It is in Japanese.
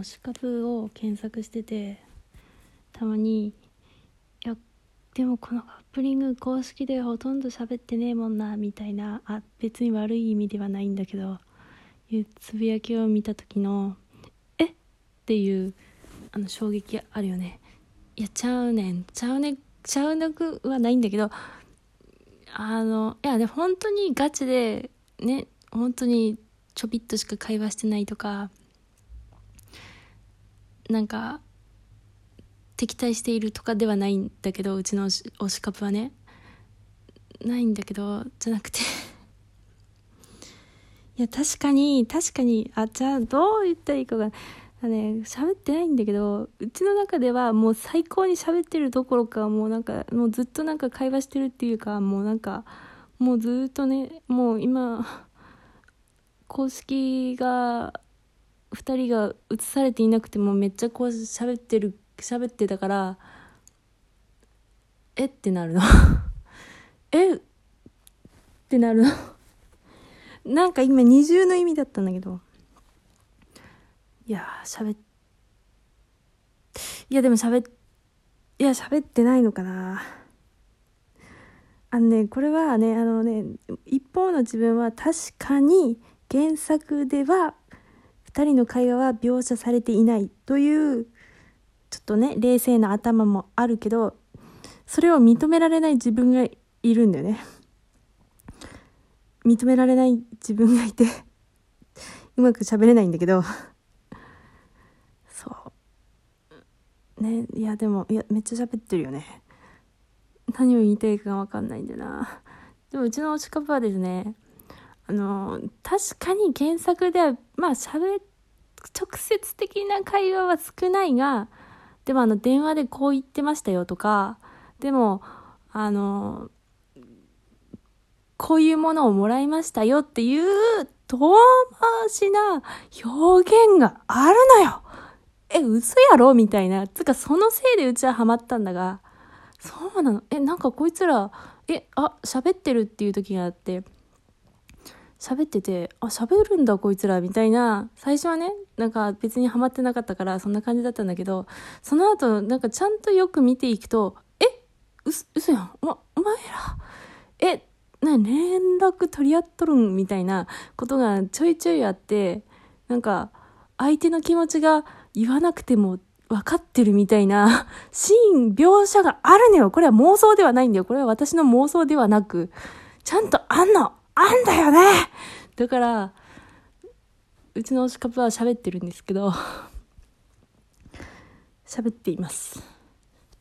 推し株を検索しててたまにいやでもこのカップリング公式でほとんど喋ってねえもんなみたいなあ別に悪い意味ではないんだけどいうつぶやきを見た時の「え？っ?」ていうあの衝撃あるよねいやちゃうねんちゃうねちゃうなくはないんだけどあのいやで本当にガチでね本当にちょびっとしか会話してないとかなんか敵対しているとかではないんだけどうちの推しカップはね。ないんだけどじゃなくて。いや確かに確かにあじゃあどう言ったらいいかがね喋ってないんだけどうちの中ではもう最高に喋ってるどころかもうなんかもうずっとなんか会話してるっていうかもうなんかもうずっとねもう今公式が2人が映されていなくてもめっちゃこう喋ってる喋ってたからえってなるの。えってなるの。なんか今二重の意味だったんだけど。いや喋っいやでも喋っいや喋ってないのかな。あのねこれはねあのね一方の自分は確かに原作では2人の会話は描写されていないというちょっとね冷静な頭もあるけどそれを認められない自分がいるんだよね。認められない自分がいてうまく喋れないんだけど。そう。ねいやでもいやめっちゃ喋ってるよね。何を言いたいか分かんないんだな。でもうちの推しカップはですねあの確かに原作ではまあ喋直接的な会話は少ないがでもあの電話でこう言ってましたよとかでもあのこういうものをもらいましたよっていう遠回しな表現があるのよえ、嘘やろ？みたいな。つか、そのせいでうちはハマったんだが、そうなの。え、なんかこいつら、え、あ、喋ってるっていう時があって、喋ってて、あ、喋るんだこいつら、みたいな、最初はね、なんか別にハマってなかったから、そんな感じだったんだけど、その後、なんかちゃんとよく見ていくと、え、う、嘘やん。お、お前ら、え、な、連絡取り合っとるん？みたいなことがちょいちょいあって、なんか、相手の気持ちが言わなくても分かってるみたいなシーン、描写があるのよ。これは妄想ではないんだよ。これは私の妄想ではなく、ちゃんとあんのあんだよねだから、うちの推しカップは喋ってるんですけど、喋っています。